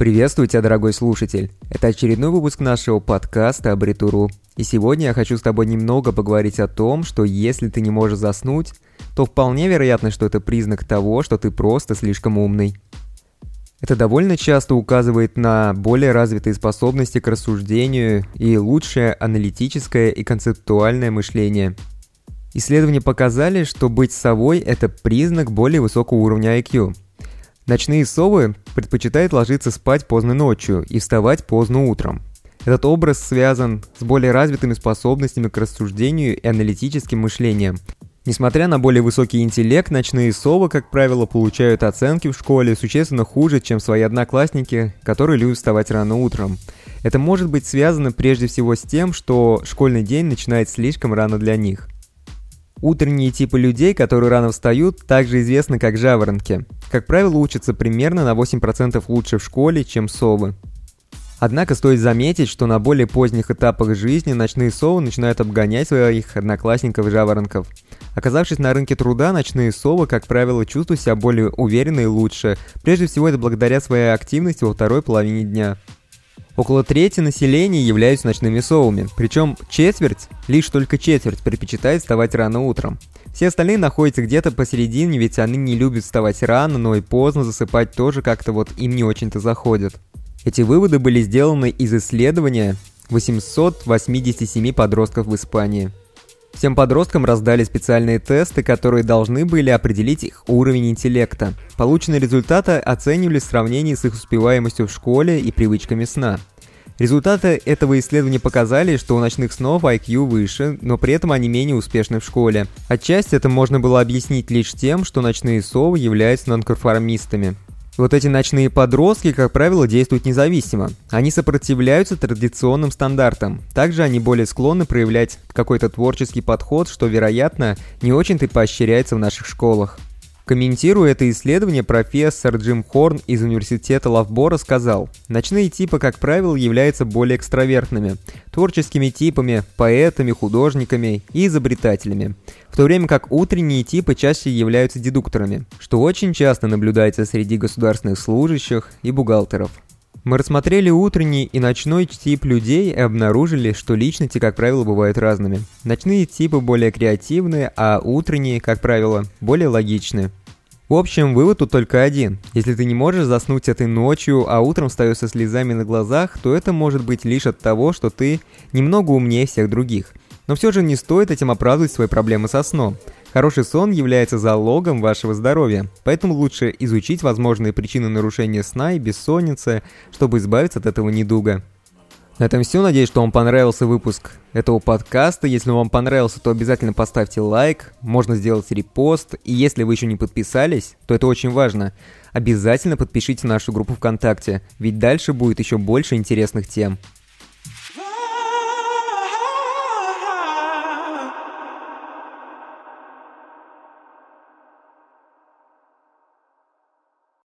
Приветствую тебя, дорогой слушатель. Это очередной выпуск нашего подкаста Абритуру. И сегодня я хочу с тобой немного поговорить о том, что если ты не можешь заснуть, то вполне вероятно, что это признак того, что ты просто слишком умный. Это довольно часто указывает на более развитые способности к рассуждению и лучшее аналитическое и концептуальное мышление. Исследования показали, что быть совой – это признак более высокого уровня IQ – Ночные совы предпочитают ложиться спать поздно ночью и вставать поздно утром. Этот образ связан с более развитыми способностями к рассуждению и аналитическим мышлением. Несмотря на более высокий интеллект, ночные совы, как правило, получают оценки в школе существенно хуже, чем свои одноклассники, которые любят вставать рано утром. Это может быть связано прежде всего с тем, что школьный день начинается слишком рано для них – Утренние типы людей, которые рано встают, также известны как жаворонки. Как правило, учатся примерно на 8% лучше в школе, чем совы. Однако стоит заметить, что на более поздних этапах жизни ночные совы начинают обгонять своих одноклассников-жаворонков. Оказавшись на рынке труда, ночные совы, как правило, чувствуют себя более уверенно и лучше. Прежде всего, это благодаря своей активности во второй половине дня. Около трети населения являются ночными совами, причем четверть, лишь только четверть, предпочитает вставать рано утром. Все остальные находятся где-то посередине, ведь они не любят вставать рано, но и поздно засыпать тоже как-то вот им не очень-то заходит. Эти выводы были сделаны из исследования 887 подростков в Испании. Всем подросткам раздали специальные тесты, которые должны были определить их уровень интеллекта. Полученные результаты оценивались в сравнении с их успеваемостью в школе и привычками сна. Результаты этого исследования показали, что у ночных снов IQ выше, но при этом они менее успешны в школе. Отчасти это можно было объяснить лишь тем, что ночные совы являются нонконформистами. Вот эти ночные подростки, как правило, действуют независимо. Они сопротивляются традиционным стандартам. Также они более склонны проявлять какой-то творческий подход, что, вероятно, не очень-то поощряется в наших школах. Комментируя это исследование, профессор Джим Хорн из университета Лавбора сказал, «Ночные типы, как правило, являются более экстравертными, творческими типами, поэтами, художниками и изобретателями, в то время как утренние типы чаще являются дедукторами, что очень часто наблюдается среди государственных служащих и бухгалтеров». Мы рассмотрели утренний и ночной тип людей и обнаружили, что личности, как правило, бывают разными. Ночные типы более креативные, а утренние, как правило, более логичные. В общем, вывод тут только один. Если ты не можешь заснуть этой ночью, а утром встаешь со слезами на глазах, то это может быть лишь от того, что ты немного умнее всех других. Но все же не стоит этим оправдывать свои проблемы со сном. Хороший сон является залогом вашего здоровья, поэтому лучше изучить возможные причины нарушения сна и бессонницы, чтобы избавиться от этого недуга. На этом все. Надеюсь, что вам понравился выпуск этого подкаста. Если вам понравился, то обязательно поставьте лайк. Можно сделать репост. И если вы еще не подписались, то это очень важно. Обязательно подпишите нашу группу ВКонтакте, ведь дальше будет еще больше интересных тем.